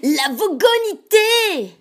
La vogonité